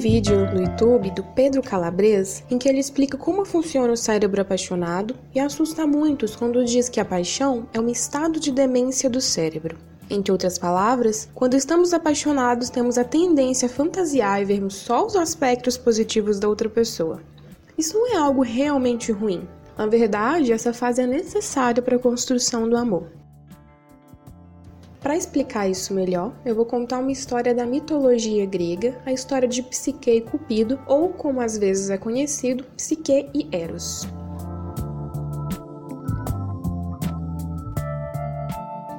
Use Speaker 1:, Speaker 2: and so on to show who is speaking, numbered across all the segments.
Speaker 1: vídeo no YouTube do Pedro Calabres em que ele explica como funciona o cérebro apaixonado e assusta muitos quando diz que a paixão é um estado de demência do cérebro. Entre outras palavras, quando estamos apaixonados, temos a tendência a fantasiar e vermos só os aspectos positivos da outra pessoa. Isso não é algo realmente ruim. Na verdade, essa fase é necessária para a construção do amor. Para explicar isso melhor, eu vou contar uma história da mitologia grega, a história de Psique e Cupido, ou como às vezes é conhecido, Psique e Eros.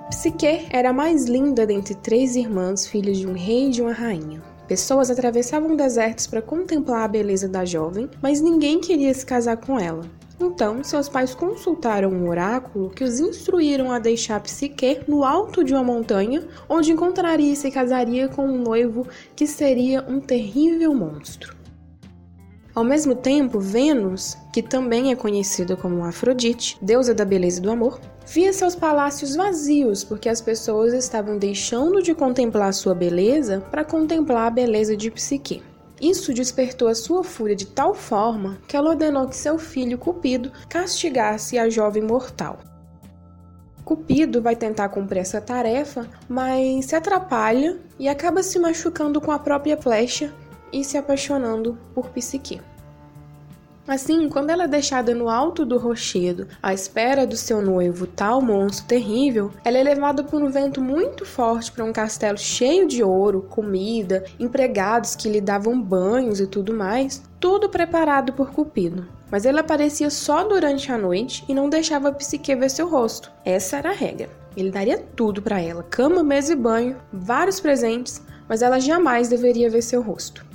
Speaker 1: Psique era a mais linda dentre três irmãs, filhas de um rei e de uma rainha. Pessoas atravessavam desertos para contemplar a beleza da jovem, mas ninguém queria se casar com ela. Então, seus pais consultaram um oráculo que os instruíram a deixar Psique no alto de uma montanha, onde encontraria e se casaria com um noivo que seria um terrível monstro. Ao mesmo tempo, Vênus, que também é conhecida como Afrodite, deusa da beleza e do amor, via seus palácios vazios porque as pessoas estavam deixando de contemplar sua beleza para contemplar a beleza de Psique. Isso despertou a sua fúria de tal forma que ela ordenou que seu filho Cupido castigasse a jovem mortal. Cupido vai tentar cumprir essa tarefa, mas se atrapalha e acaba se machucando com a própria flecha e se apaixonando por Psique. Assim, quando ela é deixada no alto do rochedo, à espera do seu noivo, tal monstro terrível, ela é levada por um vento muito forte para um castelo cheio de ouro, comida, empregados que lhe davam banhos e tudo mais, tudo preparado por Cupido. Mas ele aparecia só durante a noite e não deixava a Psique ver seu rosto. Essa era a regra. Ele daria tudo para ela: cama, mesa e banho, vários presentes, mas ela jamais deveria ver seu rosto.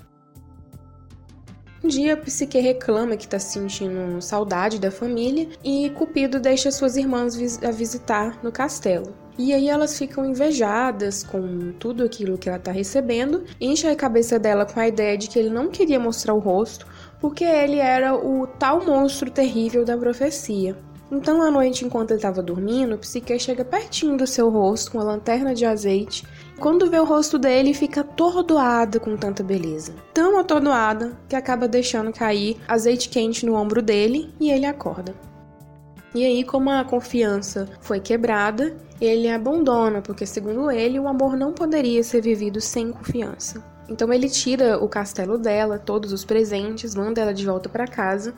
Speaker 1: Um dia, Psique reclama que está sentindo saudade da família e Cupido deixa suas irmãs vis a visitar no castelo. E aí elas ficam invejadas com tudo aquilo que ela está recebendo, enche a cabeça dela com a ideia de que ele não queria mostrar o rosto, porque ele era o tal monstro terrível da profecia. Então, à noite, enquanto ele estava dormindo, Psique chega pertinho do seu rosto com a lanterna de azeite. Quando vê o rosto dele, fica atordoada com tanta beleza. Tão atordoada que acaba deixando cair azeite quente no ombro dele e ele acorda. E aí, como a confiança foi quebrada, ele abandona, porque segundo ele, o amor não poderia ser vivido sem confiança. Então ele tira o castelo dela, todos os presentes, manda ela de volta para casa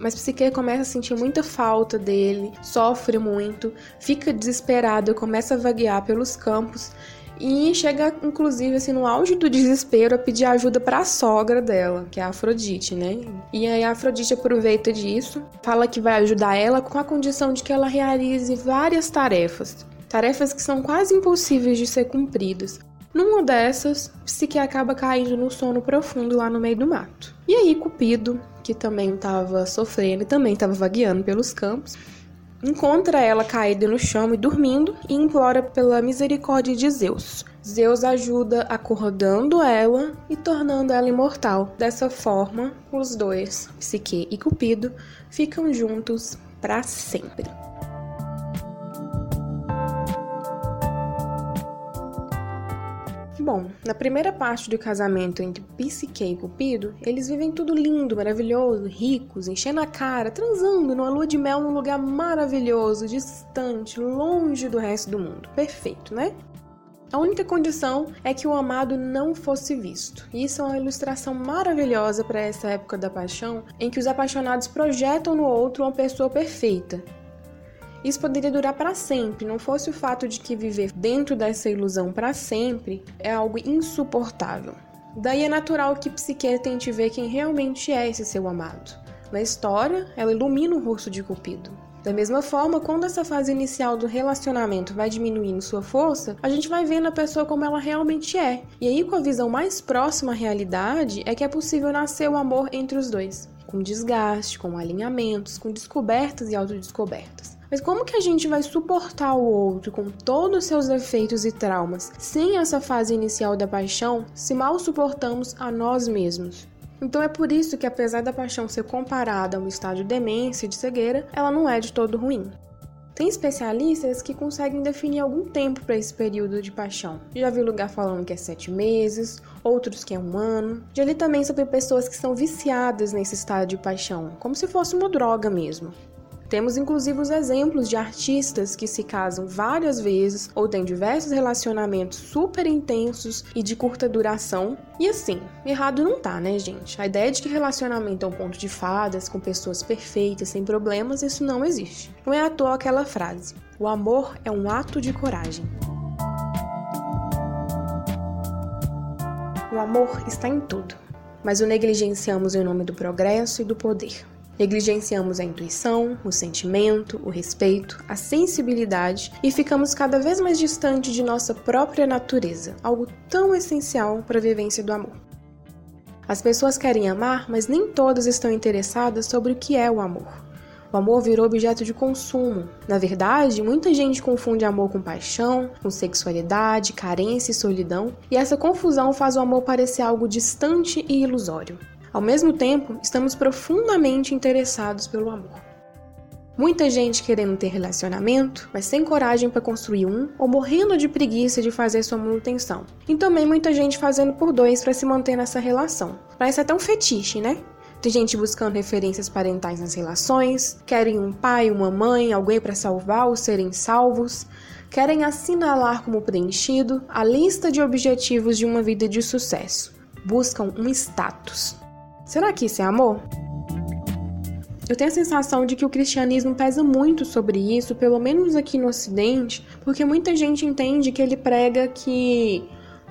Speaker 1: mas Psique começa a sentir muita falta dele, sofre muito, fica desesperado, começa a vaguear pelos campos e chega inclusive assim no auge do desespero a pedir ajuda para a sogra dela, que é a Afrodite, né? E aí a Afrodite aproveita disso, fala que vai ajudar ela com a condição de que ela realize várias tarefas, tarefas que são quase impossíveis de ser cumpridas. Numa dessas, Psique acaba caindo no sono profundo lá no meio do mato. E aí Cupido, que também estava sofrendo e também estava vagueando pelos campos, encontra ela caída no chão e dormindo e implora pela misericórdia de Zeus. Zeus ajuda acordando ela e tornando ela imortal. Dessa forma, os dois, Psique e Cupido, ficam juntos para sempre. Bom, na primeira parte do casamento entre Psique e Cupido, eles vivem tudo lindo, maravilhoso, ricos, enchendo a cara, transando numa lua de mel num lugar maravilhoso, distante, longe do resto do mundo. Perfeito, né? A única condição é que o amado não fosse visto. E isso é uma ilustração maravilhosa para essa época da paixão, em que os apaixonados projetam no outro uma pessoa perfeita, isso poderia durar para sempre, não fosse o fato de que viver dentro dessa ilusão para sempre é algo insuportável. Daí é natural que Psique tente ver quem realmente é esse seu amado. Na história, ela ilumina o rosto de Cupido. Da mesma forma, quando essa fase inicial do relacionamento vai diminuindo sua força, a gente vai vendo a pessoa como ela realmente é. E aí, com a visão mais próxima à realidade, é que é possível nascer o amor entre os dois. Com desgaste, com alinhamentos, com descobertas e autodescobertas. Mas como que a gente vai suportar o outro com todos os seus defeitos e traumas sem essa fase inicial da paixão se mal suportamos a nós mesmos? Então é por isso que, apesar da paixão ser comparada a um estágio de demência e de cegueira, ela não é de todo ruim. Tem especialistas que conseguem definir algum tempo para esse período de paixão. Já vi lugar falando que é sete meses, outros que é um ano. Já li também sobre pessoas que são viciadas nesse estado de paixão, como se fosse uma droga mesmo. Temos inclusive os exemplos de artistas que se casam várias vezes ou têm diversos relacionamentos super intensos e de curta duração. E assim, errado não tá, né, gente? A ideia de que relacionamento é um ponto de fadas com pessoas perfeitas, sem problemas, isso não existe. Não é à toa aquela frase: o amor é um ato de coragem. O amor está em tudo, mas o negligenciamos em nome do progresso e do poder. Negligenciamos a intuição, o sentimento, o respeito, a sensibilidade e ficamos cada vez mais distante de nossa própria natureza, algo tão essencial para a vivência do amor. As pessoas querem amar, mas nem todas estão interessadas sobre o que é o amor. O amor virou objeto de consumo. Na verdade, muita gente confunde amor com paixão, com sexualidade, carência e solidão, e essa confusão faz o amor parecer algo distante e ilusório. Ao mesmo tempo, estamos profundamente interessados pelo amor. Muita gente querendo ter relacionamento, mas sem coragem para construir um ou morrendo de preguiça de fazer sua manutenção. E também muita gente fazendo por dois para se manter nessa relação. Parece até um fetiche, né? Tem gente buscando referências parentais nas relações, querem um pai, uma mãe, alguém para salvar ou serem salvos, querem assinalar como preenchido a lista de objetivos de uma vida de sucesso. Buscam um status. Será que isso é amor? Eu tenho a sensação de que o cristianismo pesa muito sobre isso, pelo menos aqui no Ocidente, porque muita gente entende que ele prega que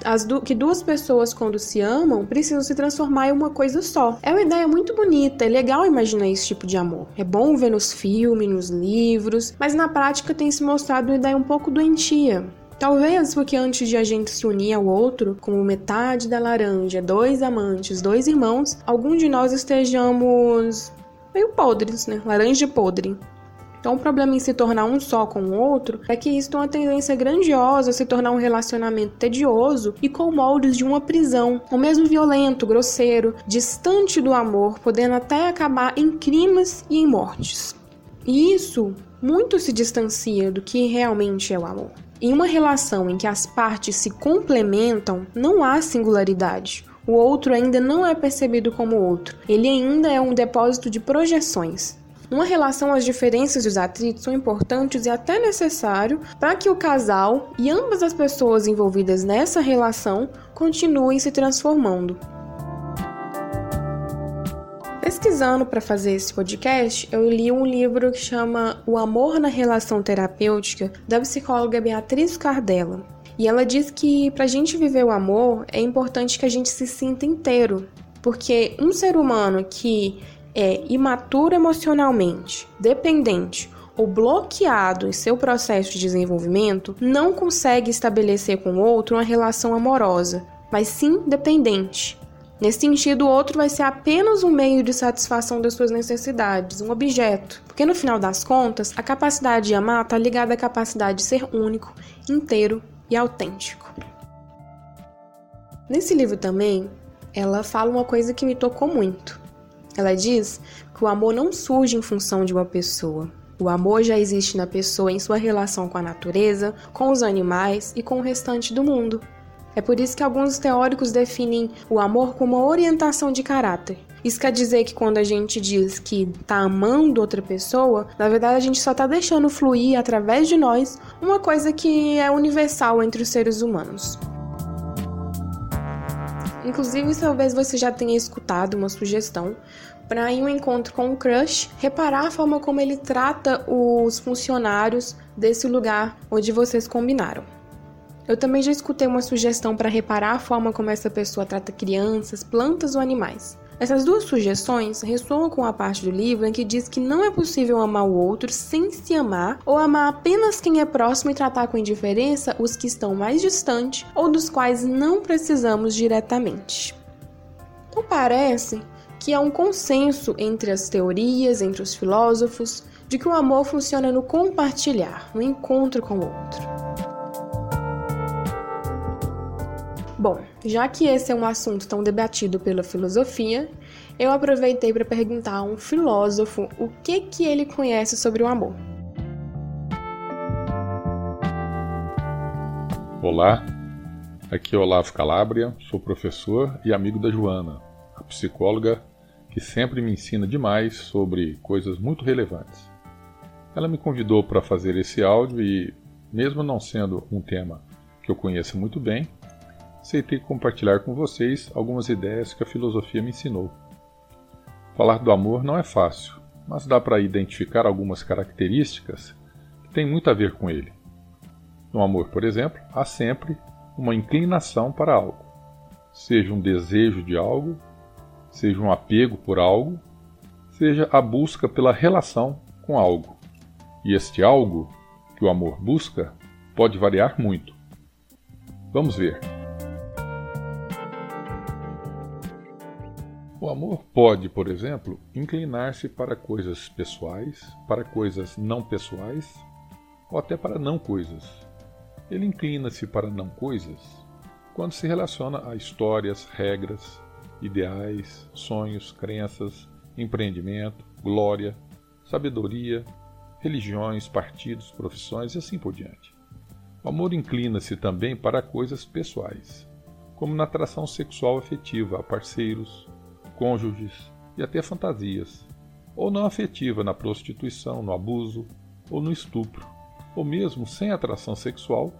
Speaker 1: as du que duas pessoas, quando se amam, precisam se transformar em uma coisa só. É uma ideia muito bonita, é legal imaginar esse tipo de amor. É bom ver nos filmes, nos livros, mas na prática tem se mostrado uma ideia um pouco doentia. Talvez porque antes de a gente se unir ao outro, como metade da laranja, dois amantes, dois irmãos, algum de nós estejamos meio podres, né? Laranja podre. Então, o problema em se tornar um só com o outro é que isso tem uma tendência grandiosa a se tornar um relacionamento tedioso e com moldes de uma prisão, ou mesmo violento, grosseiro, distante do amor, podendo até acabar em crimes e em mortes. E isso muito se distancia do que realmente é o amor. Em uma relação em que as partes se complementam, não há singularidade. O outro ainda não é percebido como outro, ele ainda é um depósito de projeções. Numa relação, as diferenças e os atritos são importantes e até necessário para que o casal e ambas as pessoas envolvidas nessa relação continuem se transformando. Pesquisando para fazer esse podcast, eu li um livro que chama O Amor na Relação Terapêutica, da psicóloga Beatriz Cardella. E ela diz que para a gente viver o amor é importante que a gente se sinta inteiro, porque um ser humano que é imaturo emocionalmente, dependente ou bloqueado em seu processo de desenvolvimento não consegue estabelecer com o outro uma relação amorosa, mas sim dependente. Nesse sentido, o outro vai ser apenas um meio de satisfação das suas necessidades, um objeto. Porque no final das contas, a capacidade de amar está ligada à capacidade de ser único, inteiro e autêntico. Nesse livro também, ela fala uma coisa que me tocou muito. Ela diz que o amor não surge em função de uma pessoa. O amor já existe na pessoa em sua relação com a natureza, com os animais e com o restante do mundo. É por isso que alguns teóricos definem o amor como uma orientação de caráter. Isso quer dizer que quando a gente diz que tá amando outra pessoa, na verdade a gente só tá deixando fluir através de nós uma coisa que é universal entre os seres humanos. Inclusive, talvez você já tenha escutado uma sugestão para em um encontro com um crush, reparar a forma como ele trata os funcionários desse lugar onde vocês combinaram. Eu também já escutei uma sugestão para reparar a forma como essa pessoa trata crianças, plantas ou animais. Essas duas sugestões ressoam com a parte do livro em que diz que não é possível amar o outro sem se amar, ou amar apenas quem é próximo e tratar com indiferença os que estão mais distantes ou dos quais não precisamos diretamente. Então parece que há um consenso entre as teorias, entre os filósofos, de que o amor funciona no compartilhar, no encontro com o outro. Bom, já que esse é um assunto tão debatido pela filosofia, eu aproveitei para perguntar a um filósofo o que que ele conhece sobre o amor.
Speaker 2: Olá, aqui é Olavo Calabria, sou professor e amigo da Joana, a psicóloga que sempre me ensina demais sobre coisas muito relevantes. Ela me convidou para fazer esse áudio e, mesmo não sendo um tema que eu conheço muito bem, aceitei compartilhar com vocês algumas ideias que a filosofia me ensinou. Falar do amor não é fácil, mas dá para identificar algumas características que têm muito a ver com ele. No amor, por exemplo, há sempre uma inclinação para algo, seja um desejo de algo, seja um apego por algo, seja a busca pela relação com algo. E este algo que o amor busca pode variar muito. Vamos ver. O amor pode, por exemplo, inclinar-se para coisas pessoais, para coisas não pessoais ou até para não coisas. Ele inclina-se para não coisas quando se relaciona a histórias, regras, ideais, sonhos, crenças, empreendimento, glória, sabedoria, religiões, partidos, profissões e assim por diante. O amor inclina-se também para coisas pessoais, como na atração sexual afetiva a parceiros, cônjuges e até fantasias, ou não afetiva na prostituição, no abuso ou no estupro ou mesmo sem atração sexual,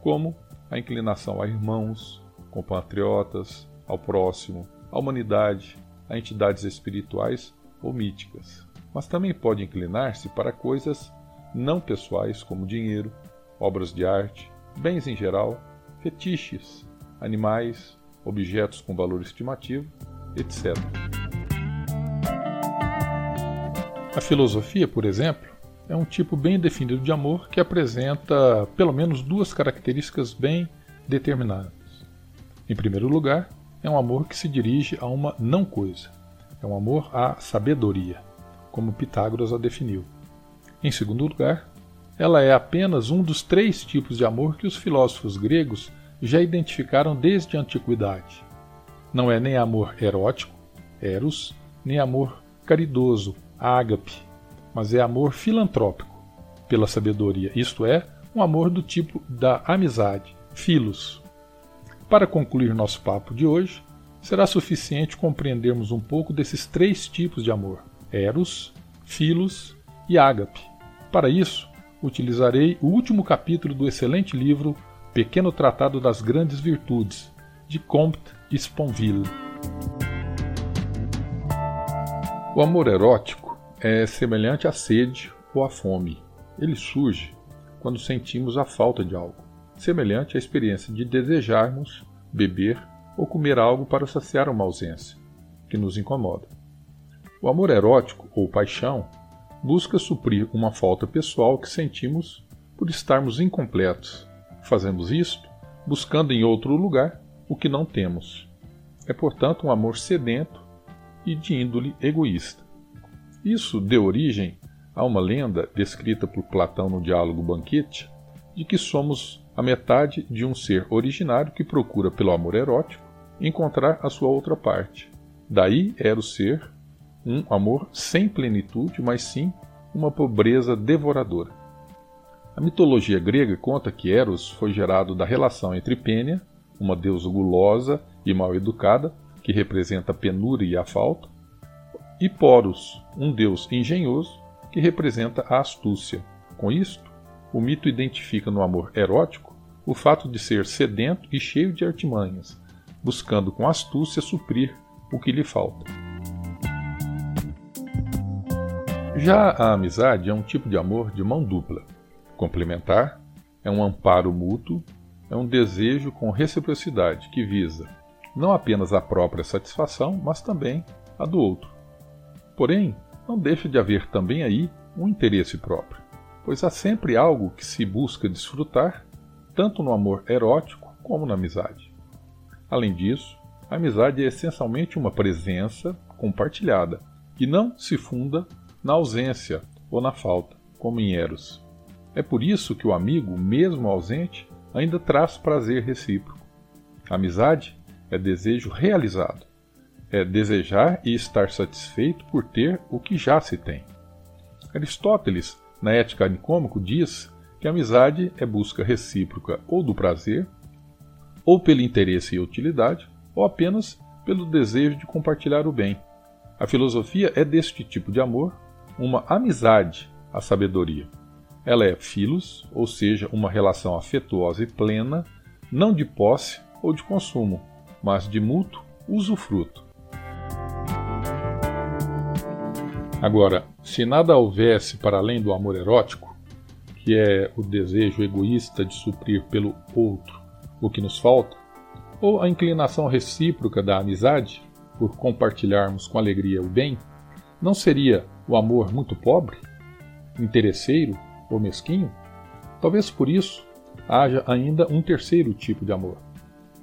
Speaker 2: como a inclinação a irmãos, compatriotas, ao próximo, à humanidade, a entidades espirituais ou míticas. Mas também pode inclinar-se para coisas não pessoais como dinheiro, obras de arte, bens em geral, fetiches, animais, objetos com valor estimativo, etc. A filosofia, por exemplo, é um tipo bem definido de amor que apresenta pelo menos duas características bem determinadas. Em primeiro lugar, é um amor que se dirige a uma não coisa. É um amor à sabedoria, como Pitágoras a definiu. Em segundo lugar, ela é apenas um dos três tipos de amor que os filósofos gregos já identificaram desde a antiguidade. Não é nem amor erótico, eros, nem amor caridoso, ágape, mas é amor filantrópico pela sabedoria, isto é, um amor do tipo da amizade, filos. Para concluir nosso papo de hoje, será suficiente compreendermos um pouco desses três tipos de amor: eros, filos e ágape. Para isso, utilizarei o último capítulo do excelente livro Pequeno Tratado das Grandes Virtudes, de Comte Sponville. O amor erótico é semelhante à sede ou à fome. Ele surge quando sentimos a falta de algo, semelhante à experiência de desejarmos beber ou comer algo para saciar uma ausência que nos incomoda. O amor erótico ou paixão busca suprir uma falta pessoal que sentimos por estarmos incompletos. Fazemos isto buscando em outro lugar o que não temos. É, portanto, um amor sedento e de índole egoísta. Isso deu origem a uma lenda descrita por Platão no diálogo Banquete de que somos a metade de um ser originário que procura pelo amor erótico encontrar a sua outra parte. Daí era o ser um amor sem plenitude, mas sim uma pobreza devoradora. A mitologia grega conta que Eros foi gerado da relação entre Pênia, uma deusa gulosa e mal educada, que representa a penúria e a falta, e Poros, um deus engenhoso que representa a astúcia. Com isto, o mito identifica no amor erótico o fato de ser sedento e cheio de artimanhas, buscando com astúcia suprir o que lhe falta. Já a amizade é um tipo de amor de mão dupla. Complementar é um amparo mútuo, é um desejo com reciprocidade que visa não apenas a própria satisfação, mas também a do outro. Porém, não deixa de haver também aí um interesse próprio, pois há sempre algo que se busca desfrutar, tanto no amor erótico como na amizade. Além disso, a amizade é essencialmente uma presença compartilhada, que não se funda na ausência ou na falta, como em Eros. É por isso que o amigo, mesmo ausente, ainda traz prazer recíproco. Amizade é desejo realizado, é desejar e estar satisfeito por ter o que já se tem. Aristóteles, na Ética Nicômaco, diz que amizade é busca recíproca ou do prazer, ou pelo interesse e utilidade, ou apenas pelo desejo de compartilhar o bem. A filosofia é deste tipo de amor uma amizade à sabedoria. Ela é filos, ou seja, uma relação afetuosa e plena, não de posse ou de consumo, mas de mútuo usufruto. Agora, se nada houvesse para além do amor erótico, que é o desejo egoísta de suprir pelo outro o que nos falta, ou a inclinação recíproca da amizade por compartilharmos com alegria o bem, não seria o amor muito pobre, interesseiro ou mesquinho? Talvez por isso haja ainda um terceiro tipo de amor,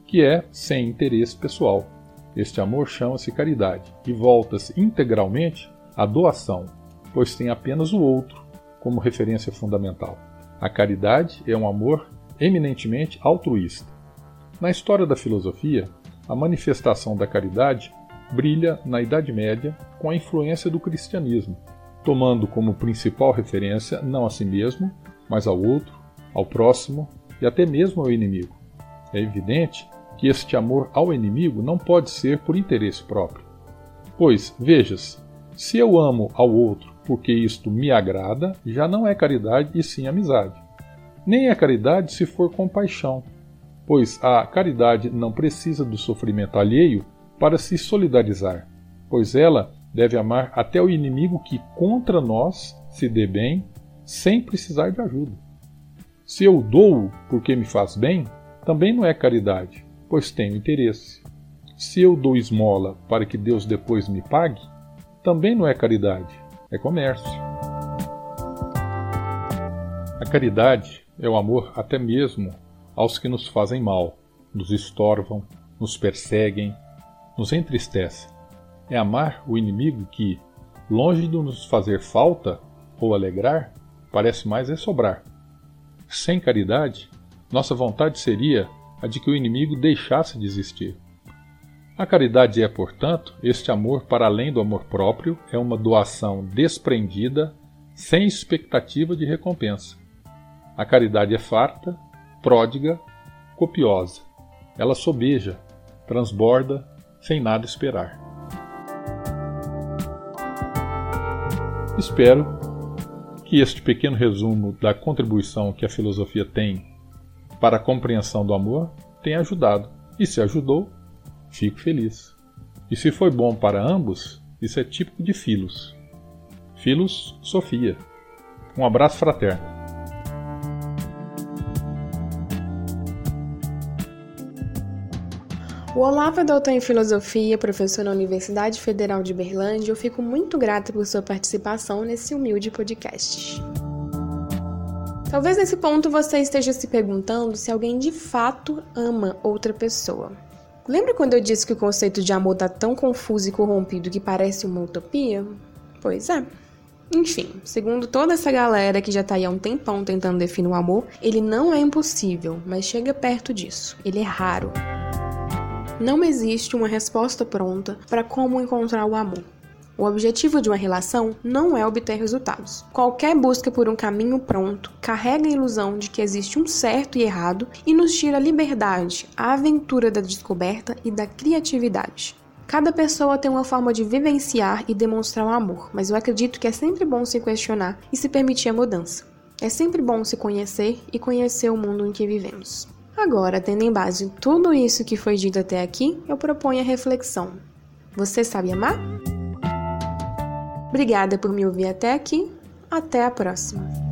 Speaker 2: que é sem interesse pessoal. Este amor chama-se caridade e volta-se integralmente à doação, pois tem apenas o outro como referência fundamental. A caridade é um amor eminentemente altruísta. Na história da filosofia, a manifestação da caridade brilha na Idade Média com a influência do cristianismo, tomando como principal referência não a si mesmo, mas ao outro, ao próximo e até mesmo ao inimigo. É evidente que este amor ao inimigo não pode ser por interesse próprio. Pois, vejas, se eu amo ao outro porque isto me agrada, já não é caridade e sim amizade. Nem é caridade se for compaixão, pois a caridade não precisa do sofrimento alheio para se solidarizar, pois ela deve amar até o inimigo que contra nós se dê bem, sem precisar de ajuda. Se eu dou porque me faz bem, também não é caridade, pois tenho interesse. Se eu dou esmola para que Deus depois me pague, também não é caridade, é comércio. A caridade é o amor até mesmo aos que nos fazem mal, nos estorvam, nos perseguem, nos entristece. É amar o inimigo que, longe de nos fazer falta ou alegrar, parece mais é sobrar. Sem caridade, nossa vontade seria a de que o inimigo deixasse de existir. A caridade é, portanto, este amor para além do amor próprio, é uma doação desprendida, sem expectativa de recompensa. A caridade é farta, pródiga, copiosa. Ela sobeja, transborda, sem nada esperar. Espero que este pequeno resumo da contribuição que a filosofia tem para a compreensão do amor tenha ajudado. E se ajudou, fico feliz. E se foi bom para ambos, isso é típico de Filos. Filos Sofia. Um abraço fraterno.
Speaker 1: O Olavo é doutor em filosofia, professor na Universidade Federal de Berlândia. Eu fico muito grata por sua participação nesse humilde podcast. Talvez nesse ponto você esteja se perguntando se alguém de fato ama outra pessoa. Lembra quando eu disse que o conceito de amor está tão confuso e corrompido que parece uma utopia? Pois é. Enfim, segundo toda essa galera que já tá aí há um tempão tentando definir o amor, ele não é impossível, mas chega perto disso. Ele é raro. Não existe uma resposta pronta para como encontrar o amor. O objetivo de uma relação não é obter resultados. Qualquer busca por um caminho pronto carrega a ilusão de que existe um certo e errado e nos tira a liberdade, a aventura da descoberta e da criatividade. Cada pessoa tem uma forma de vivenciar e demonstrar o amor, mas eu acredito que é sempre bom se questionar e se permitir a mudança. É sempre bom se conhecer e conhecer o mundo em que vivemos. Agora, tendo em base tudo isso que foi dito até aqui, eu proponho a reflexão. Você sabe amar? Obrigada por me ouvir até aqui. Até a próxima!